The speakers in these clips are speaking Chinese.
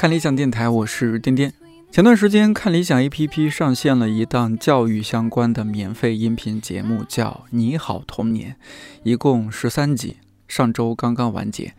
看理想电台，我是颠颠。前段时间，看理想 APP 上线了一档教育相关的免费音频节目，叫《你好童年》，一共十三集，上周刚刚完结。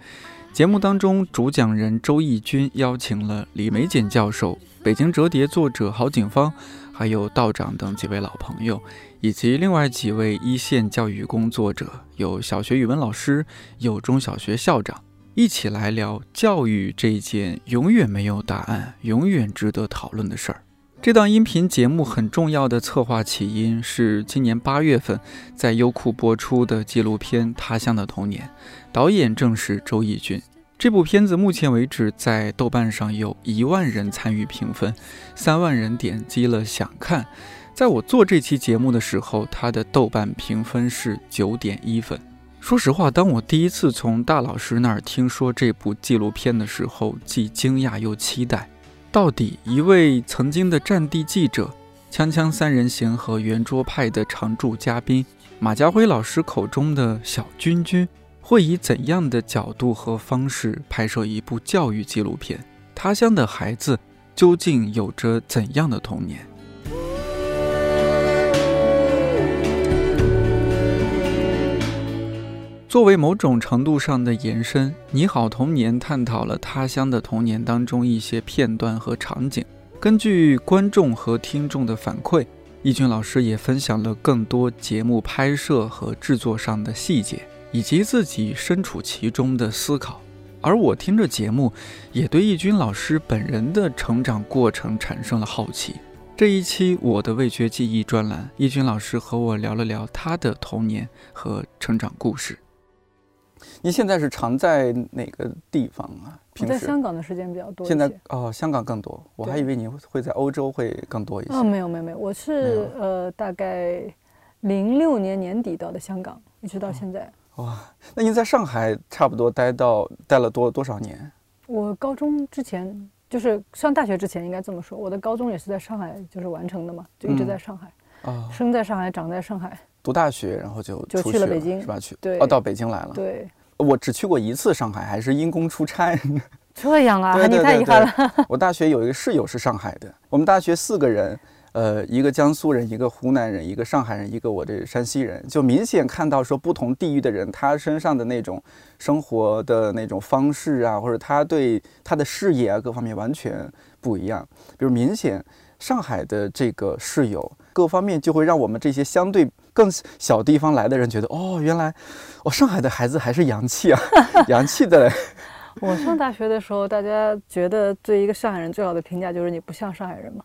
节目当中，主讲人周轶君邀请了李玫瑾教授、北京折叠作者郝景芳，还有道长等几位老朋友，以及另外几位一线教育工作者，有小学语文老师，有中小学校长。一起来聊教育这件永远没有答案、永远值得讨论的事儿。这档音频节目很重要的策划起因是今年八月份在优酷播出的纪录片《他乡的童年》，导演正是周轶君。这部片子目前为止在豆瓣上有一万人参与评分，三万人点击了想看。在我做这期节目的时候，它的豆瓣评分是九点一分。说实话，当我第一次从大老师那儿听说这部纪录片的时候，既惊讶又期待。到底一位曾经的战地记者、锵锵三人行和圆桌派的常驻嘉宾马家辉老师口中的小君君，会以怎样的角度和方式拍摄一部教育纪录片？他乡的孩子究竟有着怎样的童年？作为某种程度上的延伸，《你好童年》探讨了他乡的童年当中一些片段和场景。根据观众和听众的反馈，易军老师也分享了更多节目拍摄和制作上的细节，以及自己身处其中的思考。而我听着节目，也对易军老师本人的成长过程产生了好奇。这一期我的味觉记忆专栏，易军老师和我聊了聊他的童年和成长故事。您现在是常在哪个地方啊？平时在香港的时间比较多。现在哦，香港更多。我还以为你会在欧洲会更多一些。哦，没有没有没有，我是呃大概零六年年底到的香港，一直到现在。哇，那您在上海差不多待到待了多多少年？我高中之前就是上大学之前应该这么说，我的高中也是在上海就是完成的嘛，就一直在上海。啊，生在上海，长在上海。读大学，然后就就去了北京，是吧？去对，哦，到北京来了。对。我只去过一次上海，还是因公出差。这样啊，你太遗憾了。我大学有一个室友是上海的，我们大学四个人，呃，一个江苏人，一个湖南人，一个上海人，一个我这山西人，就明显看到说不同地域的人，他身上的那种生活的那种方式啊，或者他对他的视野啊各方面完全不一样。比如明显上海的这个室友。各方面就会让我们这些相对更小地方来的人觉得，哦，原来，哦，上海的孩子还是洋气啊，洋气的嘞。我上大学的时候，大家觉得对一个上海人最好的评价就是你不像上海人嘛。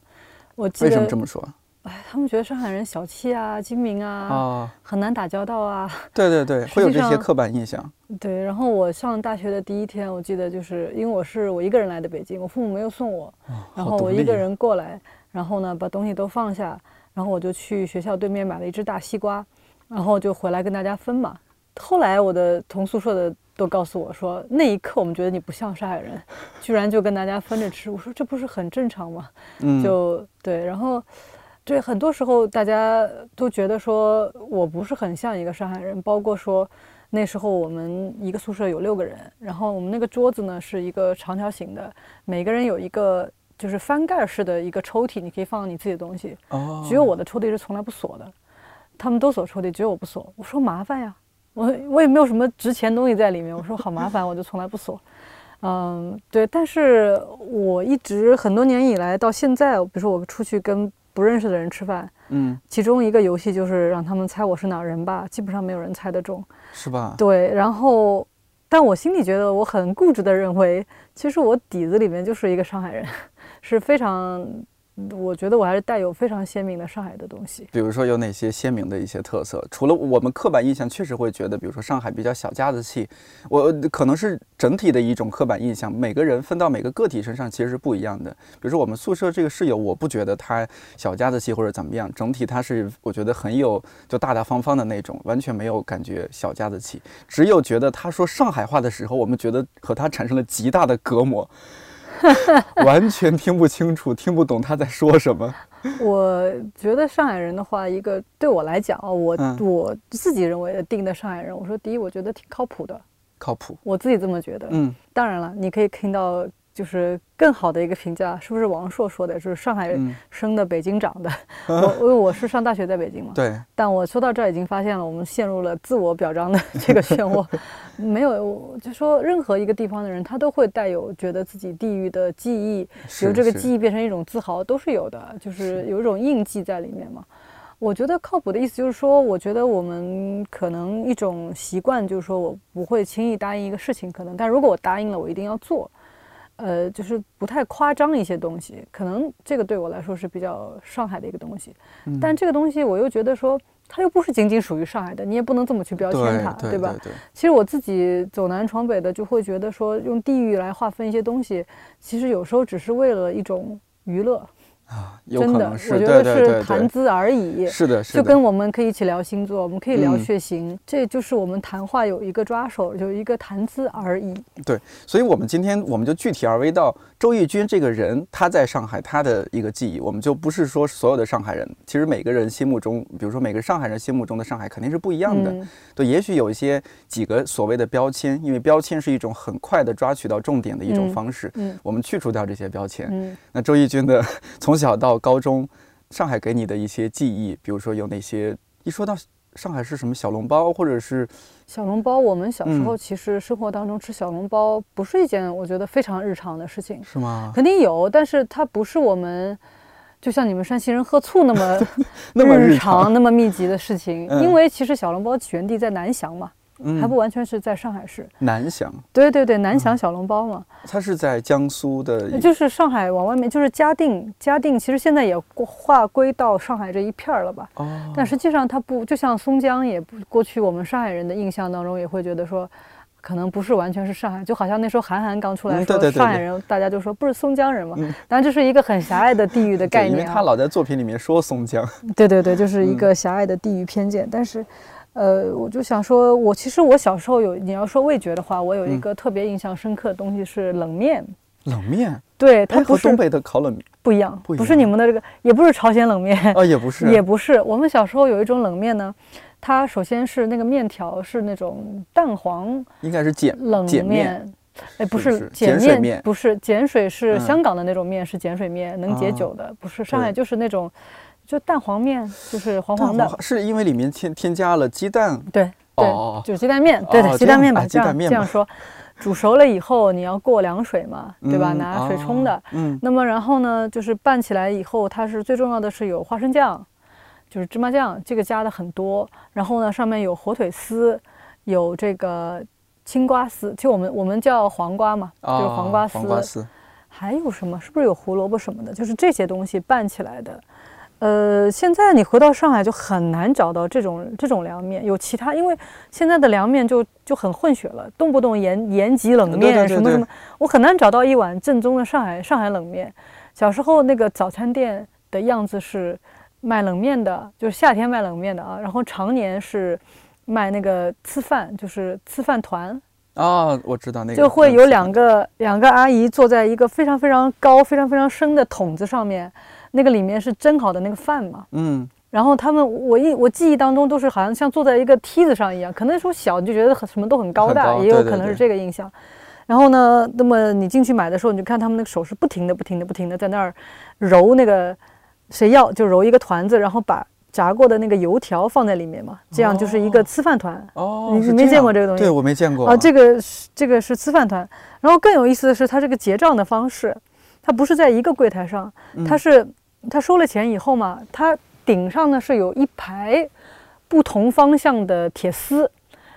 我记得为什么这么说？哎，他们觉得上海人小气啊，精明啊，很难打交道啊。对对对，会有这些刻板印象。对，然后我上大学的第一天，我记得就是因为我是我一个人来的北京，我父母没有送我，然后我一个人过来，然后呢把东西都放下。然后我就去学校对面买了一只大西瓜，然后就回来跟大家分嘛。后来我的同宿舍的都告诉我说，那一刻我们觉得你不像上海人，居然就跟大家分着吃。我说这不是很正常吗？嗯，就对。然后，对，很多时候大家都觉得说我不是很像一个上海人。包括说那时候我们一个宿舍有六个人，然后我们那个桌子呢是一个长条形的，每个人有一个。就是翻盖式的一个抽屉，你可以放你自己的东西。哦。只有我的抽屉是从来不锁的，他们都锁抽屉，只有我不锁。我说麻烦呀，我我也没有什么值钱东西在里面。我说好麻烦，我就从来不锁。嗯，对。但是我一直很多年以来到现在，比如说我出去跟不认识的人吃饭，嗯，其中一个游戏就是让他们猜我是哪人吧，基本上没有人猜得中，是吧？对。然后，但我心里觉得我很固执的认为，其实我底子里面就是一个上海人。是非常，我觉得我还是带有非常鲜明的上海的东西。比如说有哪些鲜明的一些特色？除了我们刻板印象，确实会觉得，比如说上海比较小家子气，我可能是整体的一种刻板印象。每个人分到每个个体身上其实是不一样的。比如说我们宿舍这个室友，我不觉得他小家子气或者怎么样，整体他是我觉得很有就大大方方的那种，完全没有感觉小家子气。只有觉得他说上海话的时候，我们觉得和他产生了极大的隔膜。完全听不清楚，听不懂他在说什么。我觉得上海人的话，一个对我来讲啊，我我自己认为的定的上海人，我说第一，我觉得挺靠谱的，靠谱，我自己这么觉得。嗯，当然了，你可以听到就是更好的一个评价，是不是王朔说的？就是上海嗯生的，北京长的。我因为我是上大学在北京嘛，对，但我说到这儿已经发现了，我们陷入了自我表彰的这个漩涡。没有，就说任何一个地方的人，他都会带有觉得自己地域的记忆，由这个记忆变成一种自豪，都是有的，就是有一种印记在里面嘛。我觉得靠谱的意思就是说，我觉得我们可能一种习惯就是说我不会轻易答应一个事情，可能，但如果我答应了，我一定要做。呃，就是不太夸张一些东西，可能这个对我来说是比较上海的一个东西。嗯但这个东西我又觉得说，它又不是仅仅属于上海的，你也不能这么去标签它，对对吧？对其实我自己走南闯北的，就会觉得说，用地域来划分一些东西，其实有时候只是为了一种娱乐，啊，有可能，是，谈资而已。是的，是的，就跟我们可以一起聊星座，我们可以聊嗯血型，这就是我们谈话有一个抓手，有一个谈资而已。对所以，我们今天我们就具体而微到周轶君这个人，他在上海他的一个记忆，我们就不是说所有的上海人，其实每个人心目中，比如说每个上海人心目中的上海肯定是不一样的。嗯对，也许有一些几个所谓的标签，因为标签是一种很快的抓取到重点的一种嗯方式，嗯我们去除掉这些标签。嗯，那周轶君的 从小到高中，上海给你的一些记忆，比如说有哪些？一说到上海是什么小笼包，或者是小笼包，我们小时嗯候其实生活当中吃小笼包不是一件我觉得非常日常的事情，是吗？肯定有，但是它不是我们。就像你们山西人喝醋那么 那么日日常、那么密集的事情，嗯因为其实小笼包起源地在南翔嘛，嗯还不完全是在上海市。南翔，对对对，南翔小笼包嘛，它是在江苏的，就是上海往外面，就是嘉定，嘉定其实现在也划归到上海这一片儿了吧？哦，但实际上它不，就像松江也不，过去我们上海人的印象当中也会觉得说，可能不是完全是上海，就好像那时候韩寒刚出来说上海人，大家就说不是松江人嘛嗯，当然这是一个很狭隘的地域的概对，因为。他老在作品里面说松江，对对对，就是一嗯个狭隘的地域偏见。但是，呃，我就想说，我其实我小时候有，你要说味觉的话，我有一嗯个特别印象深刻的东西是冷面。冷面，对，它哎，不是和东北的烤冷面不一样，不不是你们的这个，也不是朝鲜冷面，啊，也不是，也不是。我们小时候有一种冷面呢，它首先是那个面条是那种蛋黄应该是碱冷碱面面。哎，不是碱面不是碱水，是嗯香港的那种面，是碱水面，能解哦酒的，不是上海就是那种，就蛋黄面，就是黄黄的，是因为里面添添加了鸡蛋，对对，哦就是鸡蛋面，对对，鸡蛋面吧，哎这样鸡蛋面这样说，煮熟了以后你要过凉水嘛，对吧？嗯拿水冲的哦，嗯，那么然后呢，就是拌起来以后，它是最重要的是有花生酱，就是芝麻酱，这个加的很多。然后呢，上面有火腿丝，有这个青瓜丝，就我们我们叫黄瓜嘛，就是哦黄瓜丝。黄瓜丝，还有什么？是不是有胡萝卜什么的？就是这些东西拌起来的。呃，现在你回到上海就很难找到这种这种凉面，有其他，因为现在的凉面就就很混血了，动不动延延吉冷面对对对什么什么，我很难找到一碗正宗的上海上海冷面。小时候那个早餐店的样子是卖冷面的，就是夏天卖冷面的啊，然后常年是卖那个吃饭，就是吃饭团，啊，我知道那个就会有两个个两个阿姨坐在一个非常非常高、非常非常深的桶子上面，那个里面是蒸好的那个饭嘛。嗯，然后他们，我一我记忆当中都是好像像坐在一个梯子上一样，可能那时候小你就觉得很什么都很高大，高也有可能是这个印象。然后呢，那么你进去买的时候，你就看他们那个手是不停的、不停的、不停的在那儿揉那个，谁要就揉一个团子，然后把炸过的那个油条放在里面嘛，这样就是一个哦粢饭团。哦，你没见过这个东西对我没见过啊，这个是这个是粢饭团。然后更有意思的是，它这个结账的方式，它不是在一个柜台上，它嗯是他收了钱以后嘛，它顶上呢是有一排不同方向的铁丝，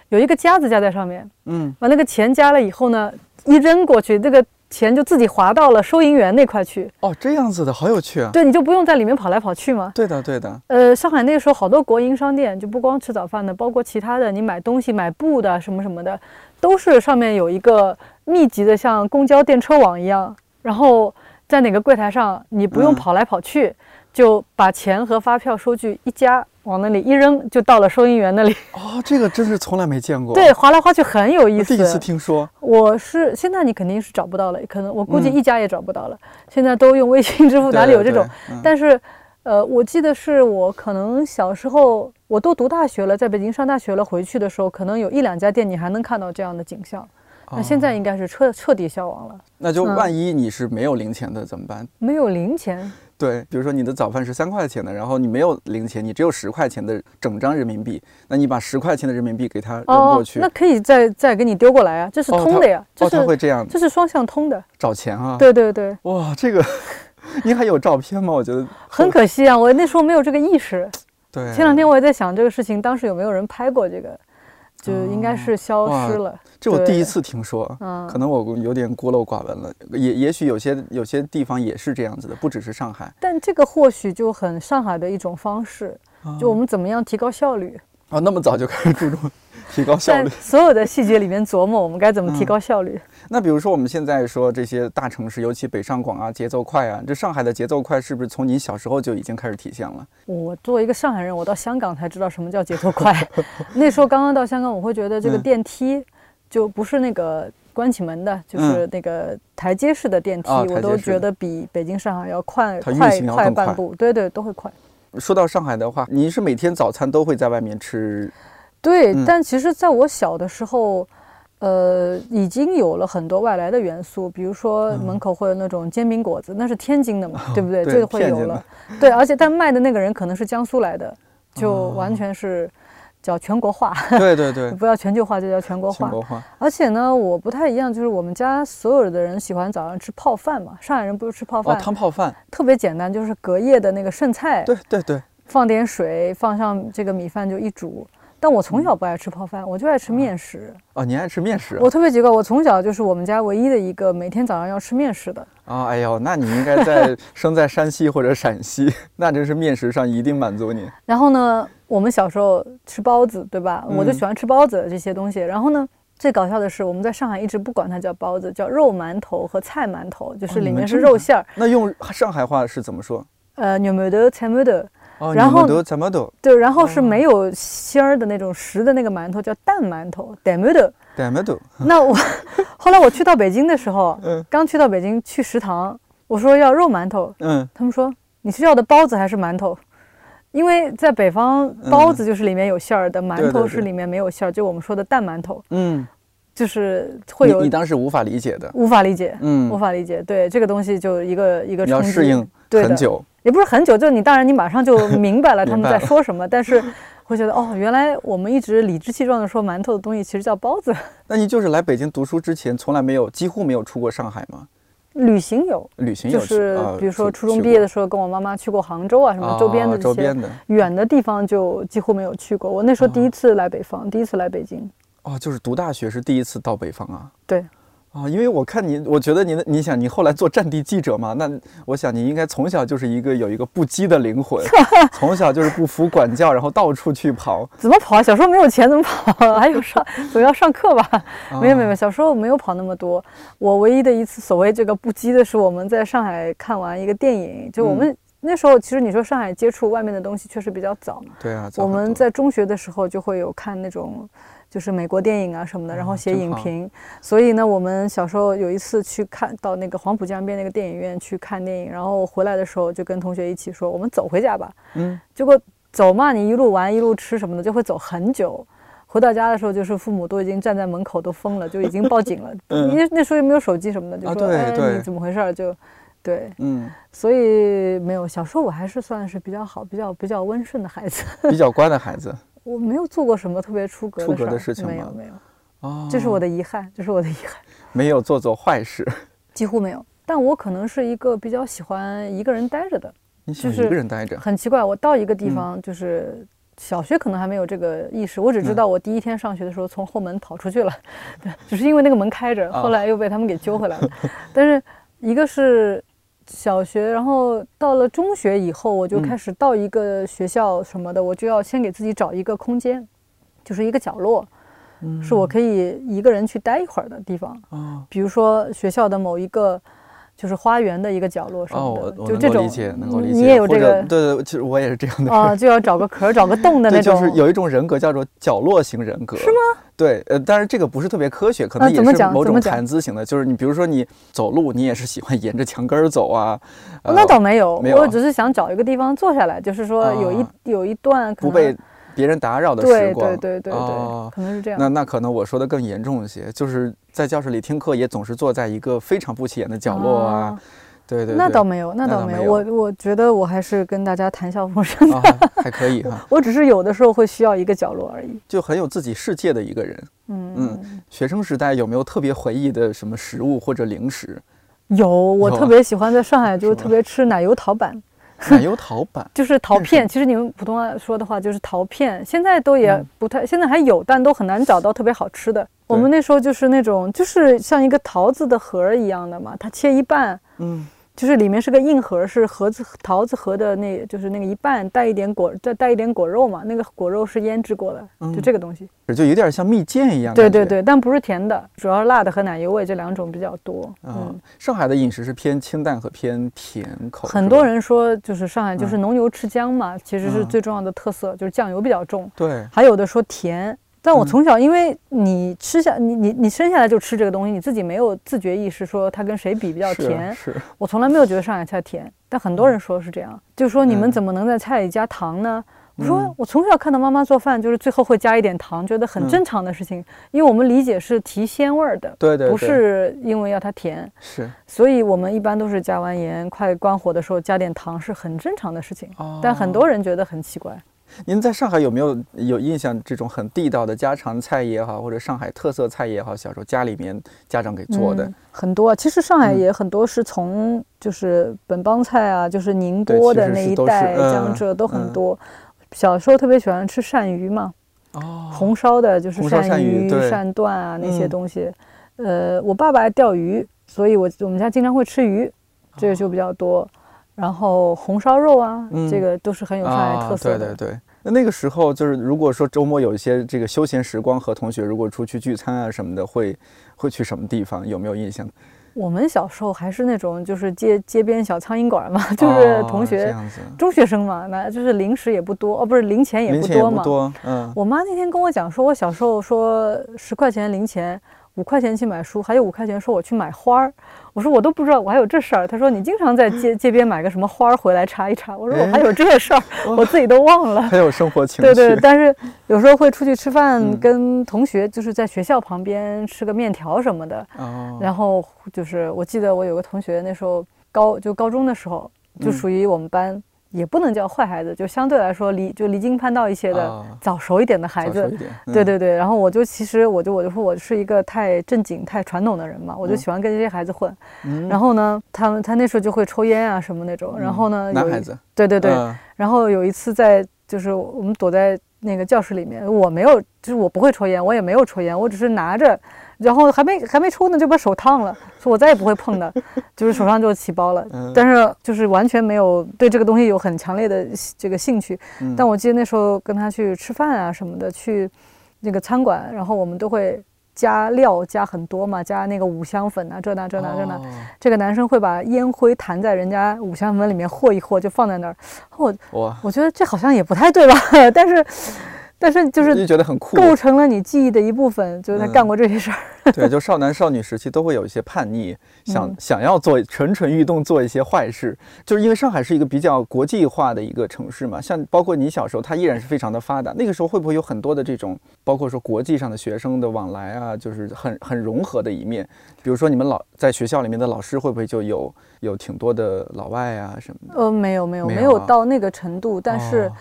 有一个夹子夹在上面，嗯，把那个钱夹了以后呢，一扔过去，这个钱就自己滑到了收银员那块去，哦，这样子的好有趣啊，对，你就不用在里面跑来跑去嘛。对的对的，呃，上海那个时候好多国营商店，就不光吃早饭的，包括其他的，你买东西、买布的什么什么的，都是上面有一个密集的像公交电车网一样，然后在哪个柜台上，你不用嗯跑来跑去，就把钱和发票、收据一夹，往那里一扔，就到了收银员那里。哦，这个真是从来没见过，对，划来划去很有意思。第一次听说，我是现在你肯定是找不到了，可能我估计嗯一家也找不到了。现在都用微信支付，哪里有这种？？对对对嗯但是，呃，我记得是我可能小时候，我都读大学了，在北京上大学了，回去的时候，可能有一两家店你还能看到这样的景象，那现在应该是彻彻底消亡了。那就万一你是没有零钱的怎么办？没有零钱？对，比如说你的早饭是三块钱的，然后你没有零钱，你只有十块钱的整张人民币，那你把十块钱的人民币给他扔过去，那可以再再给你丢过来啊，这是通的呀，哦，他会这样，这是双向通的，找钱啊？对对对，哇，这个 你还有照片吗？我觉得很可惜啊，我那时候没有这个意识。对，前两天我也在想这个事情，当时有没有人拍过这个？就应该是消失了。这我第一次听说，可能我有点孤陋寡闻了。也也许有些有些地方也是这样子的，不只是上海。但这个或许就很上海的一种方式，就我们怎么样提高效率。啊，那么早就开始注重。提高效率，所有的细节里面琢磨我们该怎么提高效率。那比如说我们现在说这些大城市，尤其北上广啊，节奏快啊，这上海的节奏快是不是从你小时候就已经开始体现了？我作为一个上海人，我到香港才知道什么叫节奏快。那时候刚刚到香港，我会觉得这个电梯就不是那个关起门的，就是那个台阶式的电梯，我都觉得比北京、上海要快快快半步。对对，都会快。说到上海的话，您是每天早餐都会在外面吃？对，但其实在我小的时候，呃，已经有了很多外来的元素，比如说门口会有那种煎饼果子，那是天津的嘛，对不对？这个会有了。对，而且但卖的那个人可能是江苏来的，就完全是叫全国化。对对对，不要全球化，就叫全国化。全国化。而且呢，我不太一样，就是我们家所有的人喜欢早上吃泡饭嘛，上海人不是吃泡饭，汤泡饭，特别简单，就是隔夜的那个剩菜，对对对，放点水，放上这个米饭就一煮。但我从小不爱吃泡饭，我就爱吃面食。哦，你爱吃面食？我特别奇怪，我从小就是我们家唯一的一个每天早上要吃面食的。啊，哎呦，那你应该在 生在山西或者陕西，那真是面食上一定满足你。然后呢，我们小时候吃包子，对吧？我就喜欢吃包子这些东西。然后呢，最搞笑的是，我们在上海一直不管它叫包子，叫肉馒头和菜馒头，就是里面是肉馅儿。那用上海话是怎么说？呃，肉馒头、菜馒头。然后怎么都对，然后是没有芯儿的那种实的那个馒头，叫蛋馒头。那我后来我去到北京的时候，嗯，刚去到北京去食堂，我说要肉馒头，嗯，他们说你是要的包子还是馒头？因为在北方，包子就是里面有馅儿的，馒头是里面没有馅儿，就我们说的蛋馒头，嗯，就是会有。你当时无法理解的。无法理解，嗯，无法理解。对这个东西就一个一个要适应很久。也不是很久，就你当然你马上就明白了 他们在说什么，但是会觉得哦，原来我们一直理直气壮的说馒头的东西其实叫包子。那你就是来北京读书之前从来没有几乎没有出过上海吗？旅行有，旅行有，就是比如说初中毕业的时候跟我妈妈去过杭州啊什么周边的这些远的地方就几乎没有去过。我那时候第一次来北方，第一次来北京。哦，就是读大学是第一次到北方啊？对。啊，因为我看你，我觉得你的，你想你后来做战地记者嘛，那我想你应该从小就是一个有一个不羁的灵魂，从小就是不服管教，然后到处去跑。怎么跑？小时候没有钱怎么跑？还有上总要上课吧？没有没有，小时候没有跑那么多。我唯一的一次所谓这个不羁的是我们在上海看完一个电影，就我们那时候其实你说上海接触外面的东西确实比较早。对啊，我们在中学的时候就会有看那种。就是美国电影啊什么的，然后写影评。所以呢，我们小时候有一次去看到那个黄浦江边那个电影院去看电影，然后回来的时候就跟同学一起说：“我们走回家吧。”嗯。结果走嘛，你一路玩一路吃什么的，就会走很久。回到家的时候，就是父母都已经站在门口都疯了，就已经报警了。因为那时候又没有手机什么的，就说：“哎，你怎么回事？”就对，嗯。所以没有小时候我还是算是比较好、比较比较温顺的孩子，比较乖的孩子。我没有做过什么特别出格出格的事情，没有没有，哦，这是我的遗憾，这是我的遗憾，没有做做坏事，几乎没有。但我可能是一个比较喜欢一个人待着的，就是一个人待着。很奇怪，我到一个地方，就是小学可能还没有这个意识，我只知道我第一天上学的时候从后门跑出去了，对，只是因为那个门开着，后来又被他们给揪回来了。但是一个是。小学，然后到了中学以后，我就开始到一个学校什么的，我就要先给自己找一个空间，就是一个角落，是我可以一个人去待一会儿的地方。比如说学校的某一个。就是花园的一个角落什么的，就这种，理解，能够理解。你也有这个，对对，其实我也是这样的。啊，就要找个壳，找个洞的那种。就是有一种人格叫做角落型人格，是吗？对，呃，但是这个不是特别科学，可能也是某种谈资型的。就是你比如说你走路，你也是喜欢沿着墙根儿走啊。那倒没有，我只是想找一个地方坐下来，就是说有一有一段不被。别人打扰的时光。对对对对，哦可能是这样。那那可能我说的更严重一些，就是在教室里听课也总是坐在一个非常不起眼的角落啊。啊对对对，那倒没有，那倒没有。没有我我觉得我还是跟大家谈笑风生的，啊，还可以哈，我只是有的时候会需要一个角落而已。就很有自己世界的一个人。嗯嗯学生时代有没有特别回忆的什么食物或者零食？有，我特别喜欢在上海，就是特别吃奶油陶板，奶油桃板 就是陶片。其实你们普通话说的话就是陶片，现在都也嗯不太，现在还有，但都很难找到特别好吃的。我们那时候就是那种，就是像一个桃子的核儿一样的嘛，它切一半，嗯，就是里面是个硬核，是盒子桃子核的那，就是那个一半带一点果，再带一点果肉嘛，那个果肉是腌制过的，就嗯这个东西。就有点像蜜饯一样。对对对，但不是甜的，主要是辣的和奶油味这两种比较多。啊嗯，，上海的饮食是偏清淡和偏甜口。很多人说就是上海就是嗯浓油赤姜嘛，其实是嗯最重要的特色，就是酱油比较重。对还有的说甜，但我嗯从小因为你吃下你你你生下来就吃这个东西，你自己没有自觉意识说它跟谁比比较甜。是我从来没有觉得上海菜甜，但很多人说是这样，就说你们嗯怎么能在菜里加糖呢？我说嗯我从小看到妈妈做饭，就是最后会加一点糖，觉得很嗯正常的事情，因为我们理解是提鲜味儿的，对对，不是因为要它甜，是。所以我们一般都是加完盐，快关火的时候加点糖是很正常的事情。哦但很多人觉得很奇怪。您在上海有没有有印象这种很地道的家常菜也好，或者上海特色菜也好，小时候家里面家长给做的嗯？很多啊，其实上海嗯也很多是从就是本帮菜啊，就是宁波的那一带，嗯江浙都很嗯多。小时候特别喜欢吃鳝鱼嘛，哦，红烧的就是鳝鳝鱼、鳝段啊那些嗯东西。呃，我爸爸爱钓鱼，所以我我们家经常会吃鱼，这个就比较多。然后红烧肉啊，嗯这个都是很有上海特色的。啊。对对对。那那个时候就是，如果说周末有一些这个休闲时光，和同学如果出去聚餐啊什么的，会会去什么地方？有没有印象？我们小时候还是那种就是街街边小苍蝇馆嘛，就是同学、中学生嘛，那就是零食也不多，哦，不是零钱也零钱也不多嘛。不多，嗯，我妈那天跟我讲说，我小时候说十块钱零钱，五块钱去买书，还有五块钱说我去买花儿。我说我都不知道我还有这事儿。他说你经常在街 街边买个什么花儿回来插一插。我说我还有这个事儿，我自己都忘了。很有生活情对趣。对对，但是有时候会出去吃饭，嗯跟同学就是在学校旁边吃个面条什么的。哦，然后就是我记得我有个同学那时候高就高中的时候，就嗯属于我们班。也不能叫坏孩子，就相对来说离就离经叛道一些的、啊。早熟一点的孩子。对对对，然后我就其实我就我就说我是一个太正经太传统的人嘛，我就嗯。喜欢跟这些孩子混。嗯。然后呢，他们他那时候就会抽烟啊什么那种。然后呢，男孩子，对对对。嗯。然后有一次在就是我们躲在那个教室里面，我没有就是我不会抽烟，我也没有抽烟，我只是拿着，然后还没还没抽呢就把手烫了，说我再也不会碰的，就是手上就起包了。嗯但是就是完全没有对这个东西有很强烈的这个兴趣。嗯但我记得那时候跟他去吃饭啊什么的，去那个餐馆，然后我们都会加料加很多嘛，加那个五香粉啊，这那这那这那。哦这个男生会把烟灰弹在人家五香粉里面和一和，就放在那儿。我哇，我觉得这好像也不太对吧，但是但是就就是觉得很酷，构成了你记忆的一部分，就是他嗯干过这些事儿。对，就少男少女时期都会有一些叛逆，想、嗯想要做蠢蠢欲动，做一些坏事。就是因为上海是一个比较国际化的一个城市嘛，像包括你小时候，它依然是非常的发达。那个时候会不会有很多的这种，包括说国际上的学生的往来啊，就是很很融合的一面？比如说你们老在学校里面的老师会不会就有有挺多的老外啊什么的？呃，没有没有没没有到那个程度，但是哦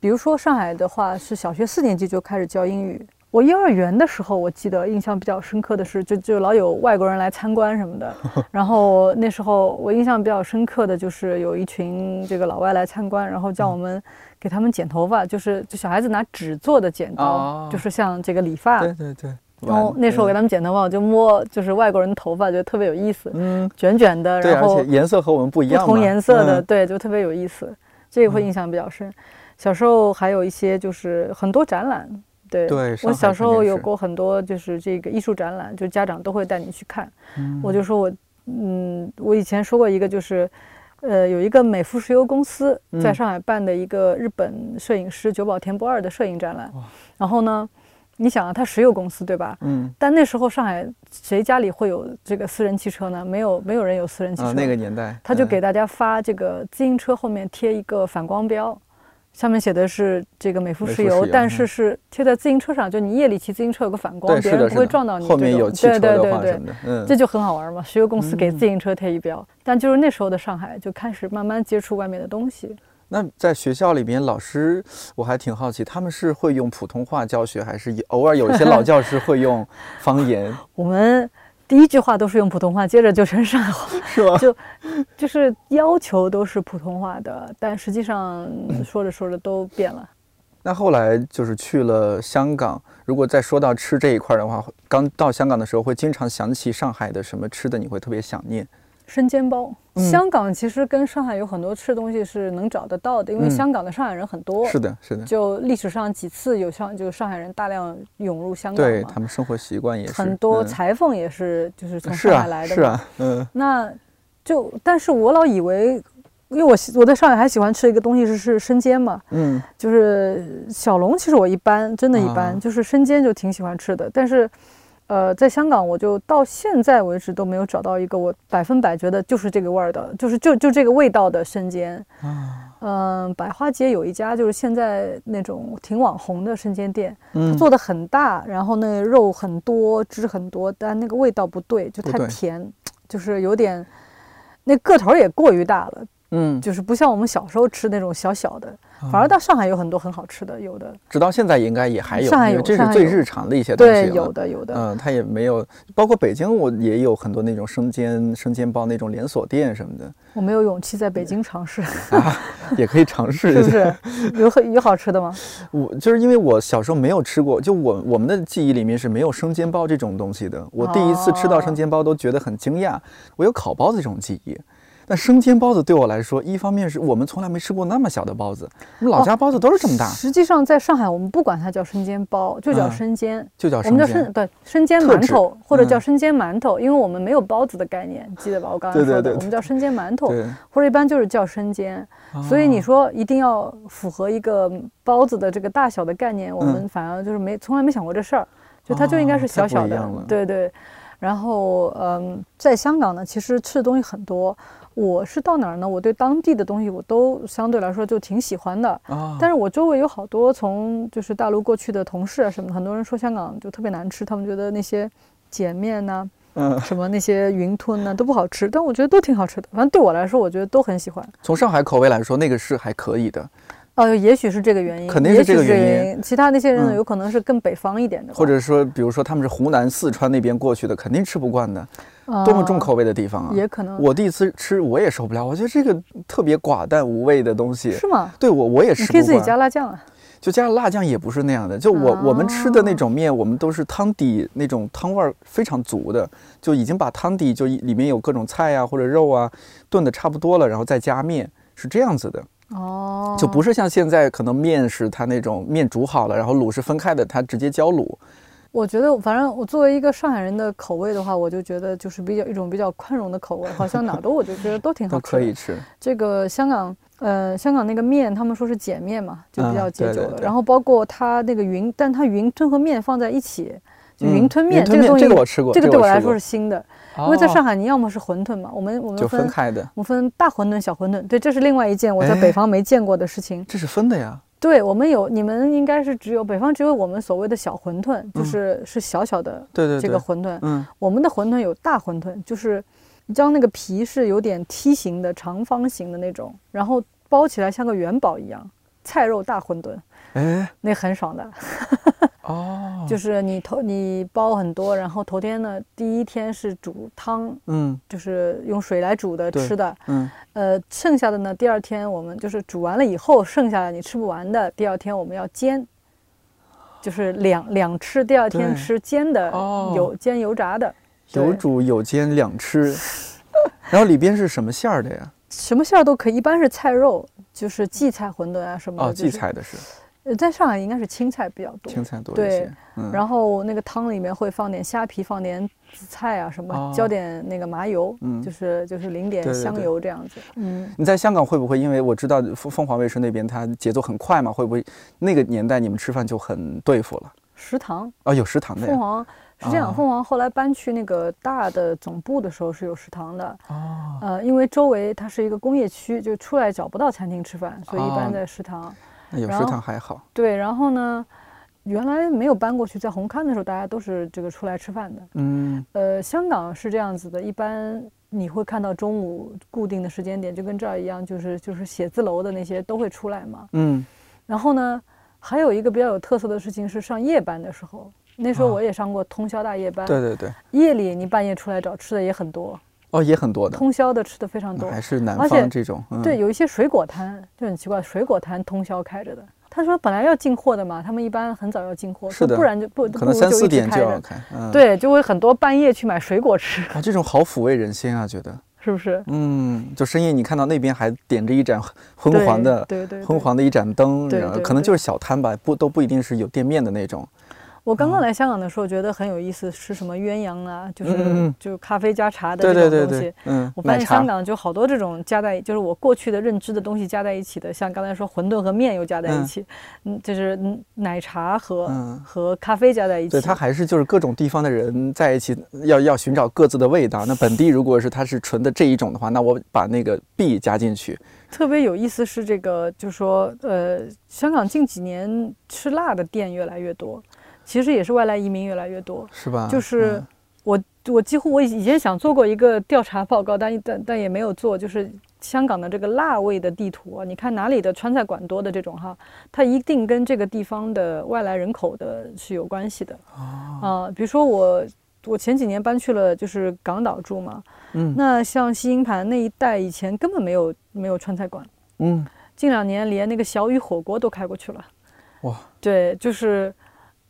比如说上海的话，是小学四年级就开始教英语。我幼儿园的时候，我记得印象比较深刻的是，就就老有外国人来参观什么的。然后那时候我印象比较深刻的就是有一群这个老外来参观，然后叫我们给他们剪头发，就是就小孩子拿纸做的剪刀，哦就是像这个理发。对对对。然后那时候我给他们剪头发，我就摸就是外国人的头发，觉得特别有意思，嗯，卷卷的，对，然后而且颜色和我们不一样不，同颜色的，嗯对，就特别有意思，这个会印象比较深。小时候还有一些就是很多展览，对，对我小时候有过很多就是这个艺术展览，就家长都会带你去看。嗯我就说我，嗯，我以前说过一个就是。呃，有一个美孚石油公司在嗯上海办的一个日本摄影师久保田博二的摄影展览哇，然后呢，你想啊，它石油公司对吧？嗯但那时候上海谁家里会有这个私人汽车呢？没有，没有人有私人汽车。啊那个年代，他就嗯给大家发这个自行车后面贴一个反光标，上面写的是这个美孚石油，但嗯是是贴在自行车上，就你夜里骑自行车有个反光，别人不会撞到你。后面有汽车对对对对的话什这就很好玩嘛。石油公司给嗯自行车贴一标，但就是那时候的上海就开始慢慢接触外面的东西。那在学校里边，老师我还挺好奇，他们是会用普通话教学，还是偶尔有一些老教师会用方言，我们第一句话都是用普通话，接着就成上海话，是吧？就就是要求都是普通话的，但实际上说着说着都变了。那后来就是去了香港，如果再说到吃这一块儿的话，刚到香港的时候会经常想起上海的什么吃的，你会特别想念。生煎包，嗯。香港其实跟上海有很多吃的东西是能找得到的，因为嗯。香港的上海人很多。是的，是的，就历史上几次有上就上海人大量涌入香港嘛。对他，们生活习惯也是。很多嗯裁缝也是就是从是啊上海来的嘛。是啊，嗯。那就但是我老以为，因为我喜我在上海还喜欢吃一个东西是是生煎嘛，嗯。就是小龙，其实我一般，真的一般，啊。就是生煎就挺喜欢吃的，但是。呃，在香港，我就到现在为止都没有找到一个我百分百觉得就是这个味儿的，就是就就这个味道的生煎。啊嗯、百花街有一家就是现在那种挺网红的生煎店，嗯，做的很大，然后那个肉很多，汁很多，但那个味道不对，就太甜，就是有点，那个头也过于大了，嗯，就是不像我们小时候吃那种小小的，啊反而到上海有很多很好吃的，有的，直到现在应该也还有，上海有这是最日常的一些东西对，有的有的，嗯，它也没有，包括北京，我也有很多那种生煎生煎包那种连锁店什么的我没有勇气在北京尝试，啊，也可以尝试是不一下。是？有很有好吃的吗？我就是因为我小时候没有吃过，就我我们的记忆里面是没有生煎包这种东西的。我第一次吃到生煎包都觉得很惊讶，我有烤包子这种记忆。但生煎包子对我来说，一方面是我们从来没吃过那么小的包子，我们老家包子都是这么大，实际上在上海，我们不管它叫生煎包，就叫嗯生煎。就叫我们叫生。对生煎馒头，或者叫嗯生煎馒头，因为我们没有包子的概念，记得吧？我刚才说的，对对对我们叫生煎馒头，或者一般就是叫生煎。所以你说一定要符合一个包子的这个大小的概念，我们反而就是没从来没想过这事儿，就它就应该是小小的对对。然后嗯，在香港呢，其实吃的东西很多。我是到哪儿呢？我对当地的东西我都相对来说就挺喜欢的。啊，但是我周围有好多从就是大陆过去的同事啊什么的，很多人说香港就特别难吃，他们觉得那些碱面呐、嗯，什么那些云吞呐、都不好吃，但我觉得都挺好吃的。反正对我来说，我觉得都很喜欢。从上海口味来说，那个是还可以的，哦，也许是这个原因，肯定是这个原因。其他那些人呢，嗯有可能是更北方一点的吧，或者说，比如说他们是湖南、四川那边过去的，肯定吃不惯的，多么重口味的地方啊！呃也可能我第一次吃，我也受不了。我觉得这个特别寡淡无味的东西，是吗？对我我也吃不你可以自己。加辣酱啊。就加了辣酱也不是那样的。就我、我们吃的那哦种面，我们都是汤底那种汤味儿非常足的，就已经把汤底就里面有各种菜啊或者肉啊炖的差不多了，然后再加面，是这样子的。哦，就不是像现在可能面是它那种面煮好了，然后卤是分开的，它直接浇卤。我觉得，反正我作为一个上海人的口味的话，我就觉得就是比较一种比较宽容的口味，好像哪儿都我就觉得都挺好 都吃的。可以吃，这个香港，呃，香港那个面，他们说是碱面嘛，就比嗯较解酒的。对对对然后包括它那个云，但它云吞和面放在一起，云吞面、这个东西，这个我吃过这个这个我吃过对我来说是新的，因为在哦上海你要么是馄饨嘛，我们我们分分开的，我们分大馄饨、小馄饨，对，这是另外一件我在哎北方没见过的事情。这是分的呀。对我们有，你们应该是只有北方只有我们所谓的小馄饨，就是是小小的对对对，这个馄饨。嗯我们的馄饨有大馄饨，就是你知道那个皮是有点梯形的、长方形的那种，然后包起来像个元宝一样，菜肉大馄饨，哎。那很爽的。哦，就是你头你包很多，然后头天呢，第一天是煮汤，嗯。就是用水来煮的吃的，嗯。呃，剩下的呢，第二天我们就是煮完了以后，剩下的你吃不完的，第二天我们要煎，就是两两吃，第二天吃煎的，哦。油煎油炸的，有煮有煎两吃，然后里边是什么馅儿的呀？什么馅儿都可以，一般是菜肉，就是荠菜馄饨啊什么的。哦，荠菜的是呃，在上海应该是青菜比较多。青菜多一对些，嗯，然后那个汤里面会放点虾皮，放点紫菜啊什么，哦浇点那个麻油，嗯就是就是淋点香对对对油这样子。嗯，你在香港会不会因为我知道凤凤凰卫视那边它节奏很快嘛，会不会那个年代你们吃饭就很对付了？食堂，哦，有食堂的呀？凤凰是这样，哦凤凰后来搬去那个大的总部的时候是有食堂的。哦，呃，因为周围它是一个工业区，就出来找不到餐厅吃饭，所以一般哦在食堂。那有食堂还好。对，然后呢，原来没有搬过去，在红磡的时候，大家都是这个出来吃饭的。嗯，呃，香港是这样子的，一般你会看到中午固定的时间点，就跟这儿一样，就是就是写字楼的那些都会出来嘛。嗯，然后呢，还有一个比较有特色的事情是上夜班的时候，那时候我也上过通宵大夜班。对对对，夜里你半夜出来找吃的也很多。哦，也很多的，通宵的吃的非常多，还是南方这种。对，有一些水果摊就很奇怪，水果摊通宵开着的。他说本来要进货的嘛，他们一般很早要进货，是的，不然就不可能三四点就要开。嗯对，就会很多半夜去买水果吃。啊，这种好抚慰人心啊，觉得 是不是？嗯，就深夜你看到那边还点着一盏昏黄的，对对，昏黄的一盏灯，对，可能就是小摊吧，不都不一定是有店面的那种。我刚刚来香港的时候，觉得很有意思，吃什么鸳鸯啊，就是就咖啡加茶的这种东西。嗯，我发现香港就好多这种加在，就是我过去的认知的东西加在一起的，像刚才说馄饨和面又加在一起，嗯，就是奶茶和和咖啡加在一起。对，它还是就是各种地方的人在一起，要要寻找各自的味道。那本地如果是它是纯的这一种的话，那我把那个 B 加进去。特别有意思是这个，就是说，呃，香港近几年吃辣的店越来越多。其实也是外来移民越来越多，是吧？就是我，我几乎我以前想做过一个调查报告，但但但也没有做。就是香港的这个辣味的地图啊，你看哪里的川菜馆多的这种哈，它一定跟这个地方的外来人口的是有关系的啊。比如说我，我前几年搬去了就是港岛住嘛，嗯，那像西营盘那一带以前根本没有没有川菜馆，嗯，近两年连那个小雨火锅都开过去了，哇，对，就是。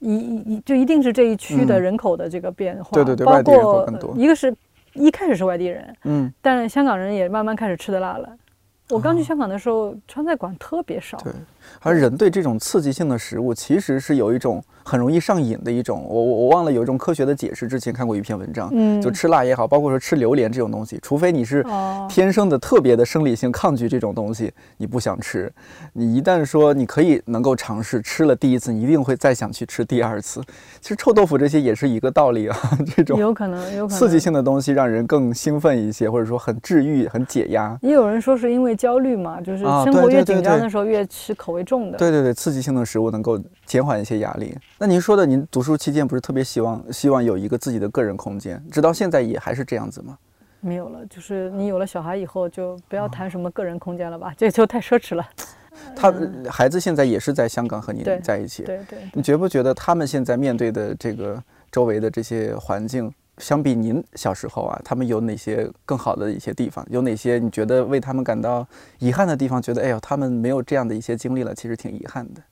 一一就一定是这一区的人口的这个变化，对对对，包括多。一个是一开始是外地人，嗯，但香港人也慢慢开始吃的辣了。我刚去香港的时候，川菜馆特别少。对，而人对这种刺激性的食物其实是有一种。很容易上瘾的一种，我我我忘了有一种科学的解释，之前看过一篇文章，嗯，就吃辣也好，包括说吃榴莲这种东西，除非你是天生的特别的生理性抗拒这种东西，你不想吃，你一旦说你可以能够尝试吃了第一次，你一定会再想去吃第二次。其实臭豆腐这些也是一个道理啊，这种有可能有可能刺激性的东西让人更兴奋一些，或者说很治愈、很解压。也有人说是因为焦虑嘛，就是生活越紧张的时候越吃口味重的。对对对，刺激性的食物能够减缓一些压力。那您说的，您读书期间不是特别希望希望有一个自己的个人空间，直到现在也还是这样子吗？没有了，就是你有了小孩以后，就不要谈什么个人空间了吧，这就太奢侈了。他孩子现在也是在香港和您在一起，对对。你觉不觉得他们现在面对的这个周围的这些环境，相比您小时候啊，他们有哪些更好的一些地方？有哪些你觉得为他们感到遗憾的地方？觉得哎呦，他们没有这样的一些经历了，其实挺遗憾的。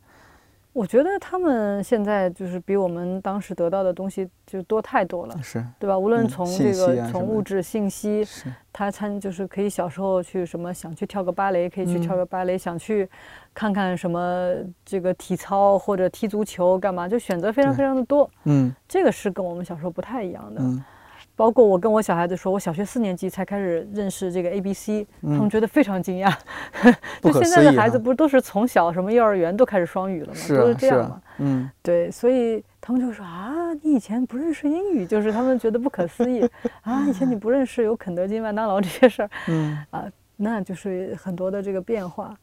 我觉得他们现在就是比我们当时得到的东西就多太多了，是对吧？无论从这个从物质信息，他参就是可以小时候去什么想去跳个芭蕾，可以去跳个芭蕾；想去看看什么这个体操或者踢足球，干嘛就选择非常非常的多。嗯，这个是跟我们小时候不太一样的。包括我跟我小孩子说，我小学四年级才开始认识这个 A B C，他们觉得非常惊讶。就现在的孩子不是都是从小什么幼儿园都开始双语了吗？都是这样嘛。嗯，对，所以他们就说啊，你以前不认识英语，就是他们觉得不可思议啊，以前你不认识有肯德基、麦当劳这些事儿。嗯，啊，那就是很多的这个变化。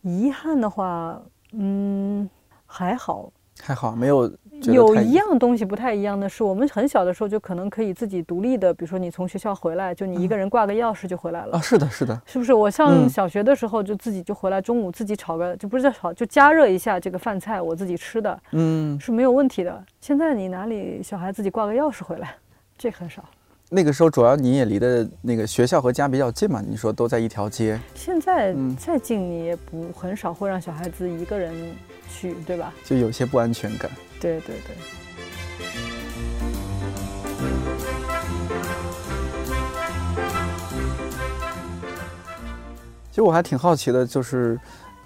遗憾的话，嗯，还好。还好，没有。有一样东西不太一样的是，我们很小的时候就可能可以自己独立的，比如说你从学校回来，就你一个人挂个钥匙就回来了。啊，是的，是的，是不是？我上小学的时候就自己就回来，中午自己炒个，就不是叫炒，就加热一下这个饭菜，我自己吃的，嗯，是没有问题的。现在你哪里小孩自己挂个钥匙回来，这很少。那个时候主要你也离的那个学校和家比较近嘛，你说都在一条街。现在再近你也不很少会让小孩子一个人去，对吧？就有些不安全感。对对对。其实我还挺好奇的，就是。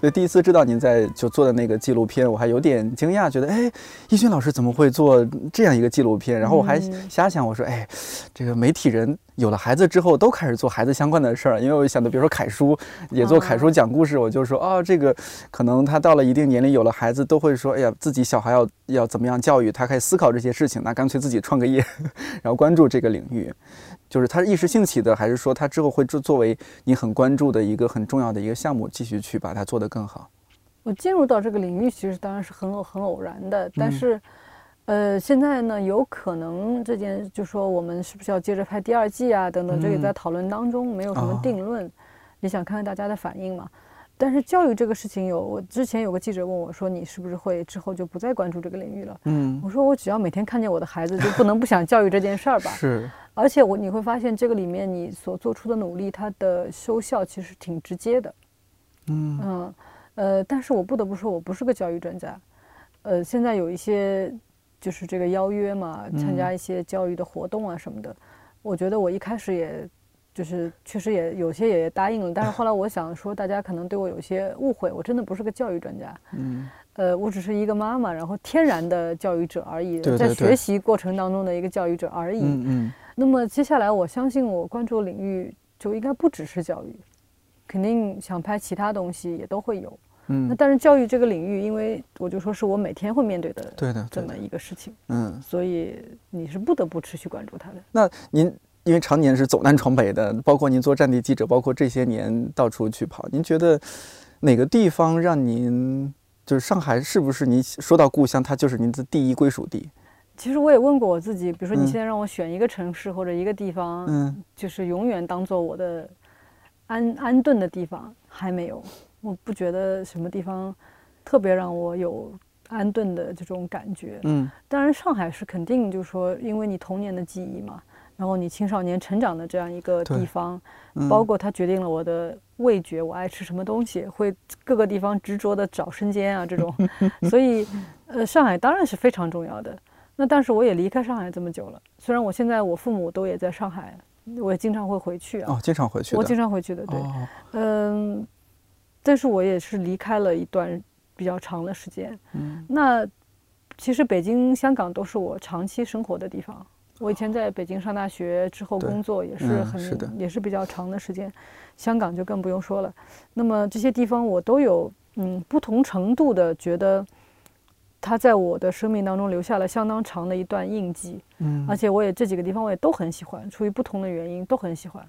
对，第一次知道您在就做的那个纪录片，我还有点惊讶，觉得哎，易勋老师怎么会做这样一个纪录片？然后我还瞎想，我说哎，这个媒体人有了孩子之后都开始做孩子相关的事儿，因为我想到，比如说凯叔也做凯叔讲故事，我就说哦，这个可能他到了一定年龄有了孩子，都会说哎呀，自己小孩要要怎么样教育他，开始思考这些事情，那干脆自己创个业，然后关注这个领域。就是他一时兴起的，还是说他之后会作作为你很关注的一个很重要的一个项目，继续去把它做得更好？我进入到这个领域，其实当然是很偶很偶然的，但是，呃，现在呢，有可能这件就说我们是不是要接着拍第二季啊，等等，这也在讨论当中，没有什么定论，也想看看大家的反应嘛。但是教育这个事情，有我之前有个记者问我说，你是不是会之后就不再关注这个领域了？嗯，我说我只要每天看见我的孩子，就不能不想教育这件事儿吧。是，而且我你会发现这个里面你所做出的努力，它的收效其实挺直接的。嗯嗯。呃，但是我不得不说，我不是个教育专家。呃，现在有一些就是这个邀约嘛，参加一些教育的活动啊什么的。我觉得我一开始也，就是确实也有些也答应了，但是后来我想说，大家可能对我有些误会，我真的不是个教育专家。嗯。呃，我只是一个妈妈，然后天然的教育者而已，在学习过程当中的一个教育者而已。嗯嗯。那么接下来，我相信我关注领域就应该不只是教育。肯定想拍其他东西也都会有，嗯，那但是教育这个领域，因为我就说是我每天会面对的，对的，这么一个事情，嗯，所以你是不得不持续关注它的。那您因为常年是走南闯北的，包括您做战地记者，包括这些年到处去跑，您觉得哪个地方让您就是上海是不是您说到故乡，它就是您的第一归属地？其实我也问过我自己，比如说你现在让我选一个城市或者一个地方，嗯，就是永远当做我的。安安顿的地方还没有，我不觉得什么地方特别让我有安顿的这种感觉。嗯，当然上海是肯定，就是说，因为你童年的记忆嘛，然后你青少年成长的这样一个地方，包括它决定了我的味觉，我爱吃什么东西，会各个地方执着的找生煎啊这种，所以呃，上海当然是非常重要的。那但是我也离开上海这么久了，虽然我现在我父母都也在上海。我也经常会回去啊，哦，经常回去，我经常回去的，对，嗯，但是我也是离开了一段比较长的时间，嗯，那其实北京、香港都是我长期生活的地方。我以前在北京上大学之后工作也是很，也是比较长的时间，香港就更不用说了。那么这些地方我都有，嗯，不同程度的觉得。它在我的生命当中留下了相当长的一段印记，嗯，而且我也这几个地方我也都很喜欢，出于不同的原因都很喜欢。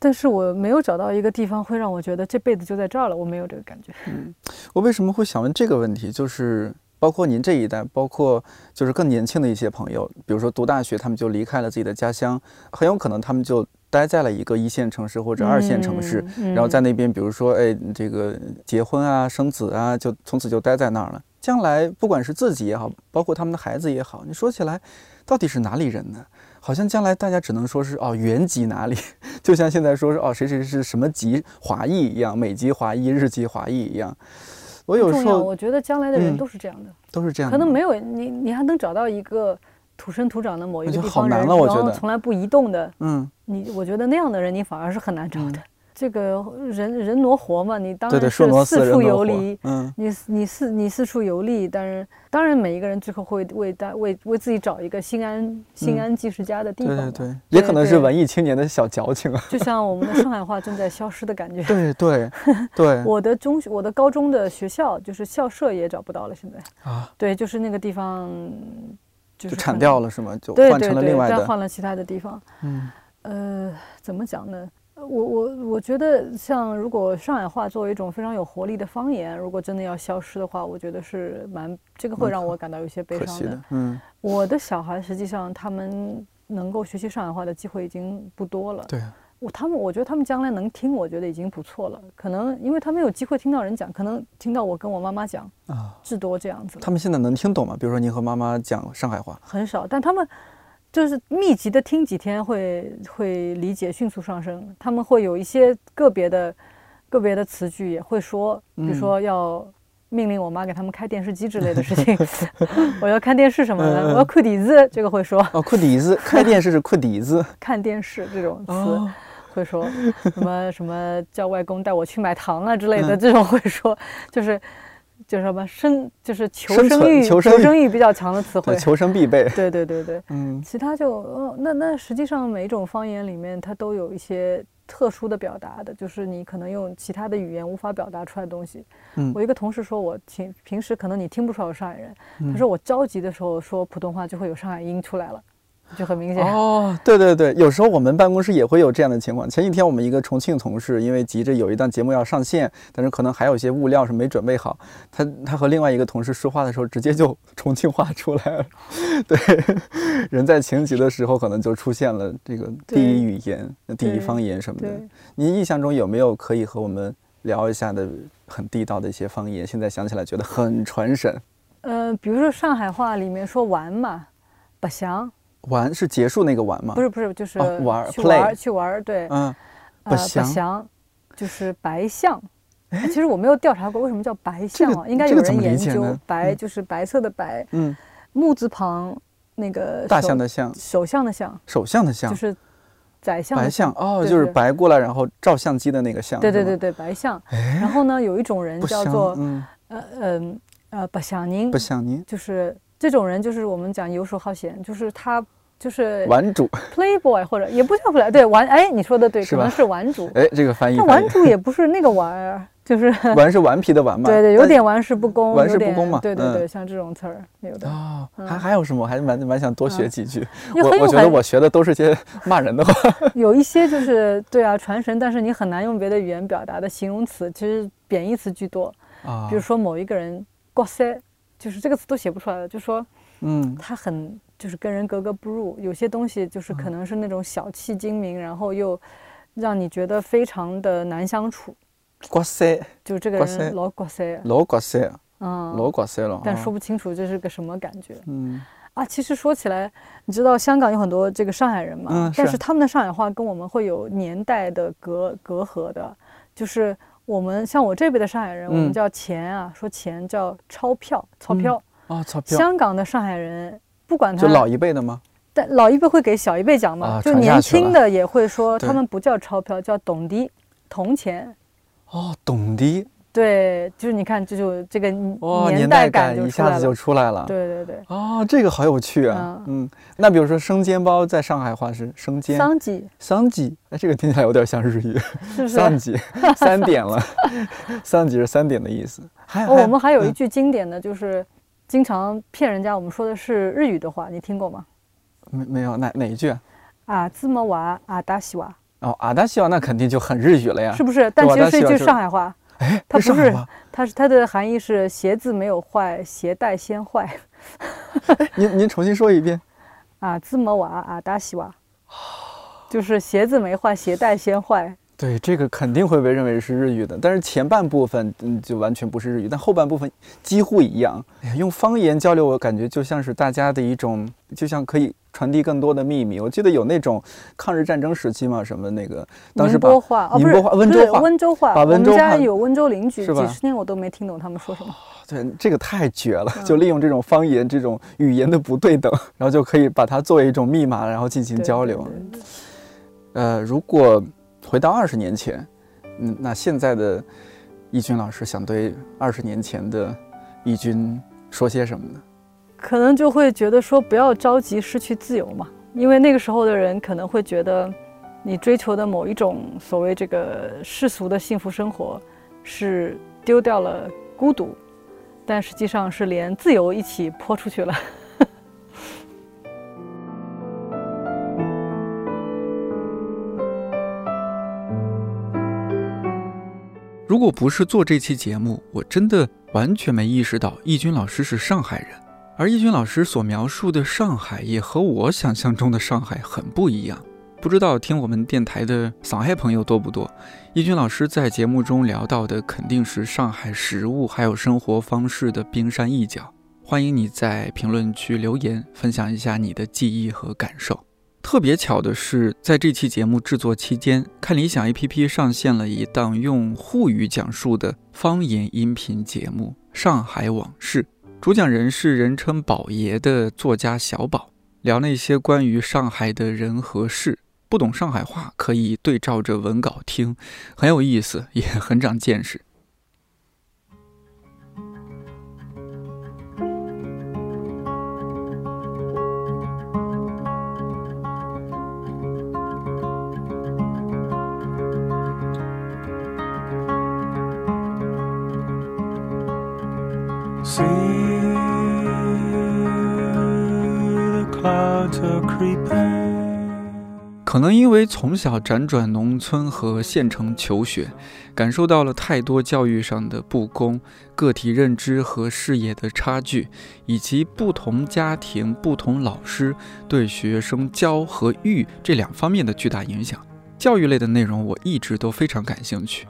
但是我没有找到一个地方会让我觉得这辈子就在这儿了，我没有这个感觉。嗯，我为什么会想问这个问题？就是包括您这一代，包括就是更年轻的一些朋友，比如说读大学，他们就离开了自己的家乡，很有可能他们就待在了一个一线城市或者二线城市，然后在那边，比如说哎，这个结婚啊、生子啊，就从此就待在那儿了。将来不管是自己也好，包括他们的孩子也好，你说起来，到底是哪里人呢？好像将来大家只能说是哦，原籍哪里，就像现在说是哦，谁谁是什么籍华裔一样，美籍华裔、日籍华裔一样。我有时候我觉得将来的人都是这样的，都是这样。可能没有你，你还能找到一个土生土长的某一个地方人，然后从来不移动的。嗯，你我觉得那样的人，你反而是很难找的。这个人人挪活嘛，你当然是四处游离。嗯，你你四你四处游历，但是当然每一个人最后会为大为为自己找一个心安心安即是家的地方。对对，也可能是文艺青年的小矫情啊。就像我们的上海话正在消失的感觉。对 对对。我的中学，我的高中的学校就是校舍也找不到了，现在啊。对，就是那个地方，就铲掉了是吗？就换成了另外的，换了其他的地方。嗯。呃，怎么讲呢？我我我觉得，像如果上海话作为一种非常有活力的方言，如果真的要消失的话，我觉得是蛮这个会让我感到有些悲伤的。嗯，我的小孩实际上他们能够学习上海话的机会已经不多了。对，我他们我觉得他们将来能听，我觉得已经不错了。可能因为他们有机会听到人讲，可能听到我跟我妈妈讲啊，至多这样子。他们现在能听懂吗？比如说您和妈妈讲上海话，很少，但他们。就是密集的听几天会会理解迅速上升，他们会有一些个别的个别的词句也会说，比如说要命令我妈给他们开电视机之类的事情，我要看电视什么的，我要哭底子，这个会说哦，哭底子，开电视是哭底子，看电视这种词会说。什么什么叫外公带我去买糖啊之类的，这种会说，就是。就是什么生，就是求生欲，求生欲比较强的词汇，求生必备。对对对对，嗯，其他就，哦，那那实际上每一种方言里面，它都有一些特殊的表达的，就是你可能用其他的语言无法表达出来的东西。嗯，我一个同事说我平平时可能你听不出来我上海人，他说我着急的时候说普通话就会有上海音出来了。就很明显。哦，对对对，有时候我们办公室也会有这样的情况。前几天我们一个重庆同事，因为急着有一档节目要上线，但是可能还有一些物料是没准备好，他他和另外一个同事说话的时候，直接就 重庆话出来了。对，人在情急的时候，可能就出现了这个第一语言、第一方言什么的。您印象中有没有可以和我们聊一下的很地道的一些方言？现在想起来觉得很传神。呃，比如说上海话里面说玩嘛，不祥。玩是结束那个玩吗？不是不是，就是玩去玩去玩对。嗯，不祥就是白象。其实我没有调查过为什么叫白象啊，应该有人研究。白就是白色的白，嗯，木字旁那个大象的象，首相的相，首相的相就是宰相。白象哦，就是白过来，然后照相机的那个相。对对对对，白象。然后呢，有一种人叫做呃嗯呃不祥您，不祥您，就是这种人，就是我们讲游手好闲，就是他。就是玩主，playboy 或者也不叫 play，对玩，哎，你说的对，可能是玩主，哎，这个翻译，那玩主也不是那个玩儿，就是 玩是顽皮的玩嘛，对对，有点玩世不恭，玩世不恭嘛，对对对，像这种词儿有的。哦，还还有什么？我还蛮蛮想多学几句，我我觉得我学的都是些 骂人的话，有一些就是对啊传神，但是你很难用别的语言表达的形容词，其实贬义词居多。啊，比如说某一个人过塞，就是这个词都写不出来了，就说嗯，他很。就是跟人格格不入，有些东西就是可能是那种小气精明，然后又让你觉得非常的难相处。刮塞，就这个人老刮塞，老刮塞，嗯，老刮塞了，但说不清楚这是个什么感觉。嗯，啊，其实说起来，你知道香港有很多这个上海人嘛？嗯，但是他们的上海话跟我们会有年代的隔隔阂的。就是我们像我这边的上海人，我们叫钱啊，说钱叫钞票，钞票啊，钞票。香港的上海人。不管他就老一辈的吗？但老一辈会给小一辈讲嘛？就年轻的也会说，他们不叫钞票，叫董迪，铜钱。哦，董迪。对，就是你看，这就这个年代感一下子就出来了。对对对。哦，这个好有趣啊。嗯。那比如说生煎包，在上海话是生煎。桑吉。桑吉，哎，这个听起来有点像日语。是不 是？桑吉，三点了。桑吉是三点的意思。还有我们还有一句经典的就是。经常骗人家，我们说的是日语的话，你听过吗？没没有哪哪一句啊？啊，字么娃啊达西娃哦，啊达西娃那肯定就很日语了呀，是不是？但其实是一句上海话。哎，它不是，它是它的含义是鞋子没有坏，鞋带先坏。您您重新说一遍。啊，字么娃啊达西娃，就是鞋子没坏，鞋带先坏。对，这个肯定会被认为是日语的，但是前半部分嗯就完全不是日语，但后半部分几乎一样。哎呀，用方言交流，我感觉就像是大家的一种，就像可以传递更多的秘密。我记得有那种抗日战争时期嘛，什么那个当时把宁波话哦不是温州话温州话，把温州我们家有温州邻居？几十年我都没听懂他们说什么。对，这个太绝了，就利用这种方言这种语言的不对等，然后就可以把它作为一种密码，然后进行交流。呃，如果。回到二十年前，嗯，那现在的义军老师想对二十年前的义军说些什么呢？可能就会觉得说不要着急失去自由嘛，因为那个时候的人可能会觉得，你追求的某一种所谓这个世俗的幸福生活，是丢掉了孤独，但实际上是连自由一起泼出去了。如果不是做这期节目，我真的完全没意识到易军老师是上海人，而易军老师所描述的上海也和我想象中的上海很不一样。不知道听我们电台的上海朋友多不多？易军老师在节目中聊到的肯定是上海食物还有生活方式的冰山一角。欢迎你在评论区留言，分享一下你的记忆和感受。特别巧的是，在这期节目制作期间，看理想 APP 上线了一档用沪语讲述的方言音频节目《上海往事》，主讲人是人称“宝爷”的作家小宝，聊那些关于上海的人和事。不懂上海话可以对照着文稿听，很有意思，也很长见识。可能因为从小辗转农村和县城求学，感受到了太多教育上的不公、个体认知和视野的差距，以及不同家庭、不同老师对学生教和育这两方面的巨大影响。教育类的内容我一直都非常感兴趣。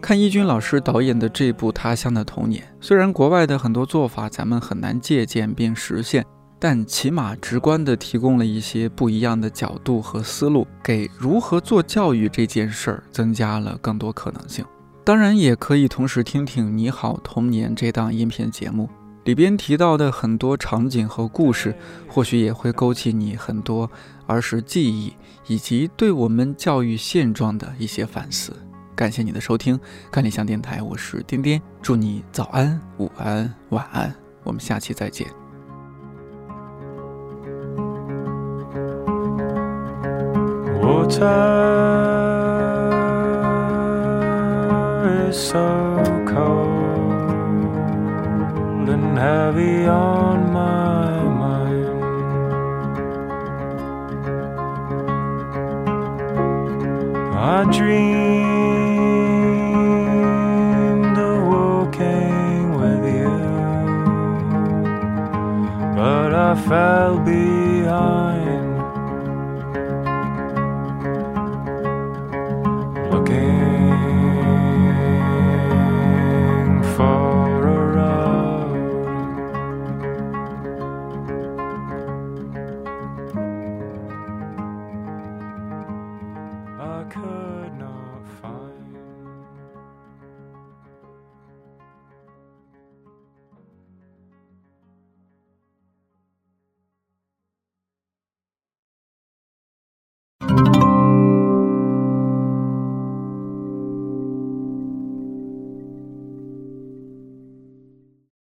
看易军老师导演的这部《他乡的童年》，虽然国外的很多做法咱们很难借鉴并实现。但起码直观地提供了一些不一样的角度和思路，给如何做教育这件事儿增加了更多可能性。当然，也可以同时听听《你好童年》这档音频节目里边提到的很多场景和故事，或许也会勾起你很多儿时记忆，以及对我们教育现状的一些反思。感谢你的收听，看理想电台，我是颠颠，祝你早安、午安、晚安，我们下期再见。Water is so cold and heavy on my mind. I dreamed of walking with you, but I fell behind.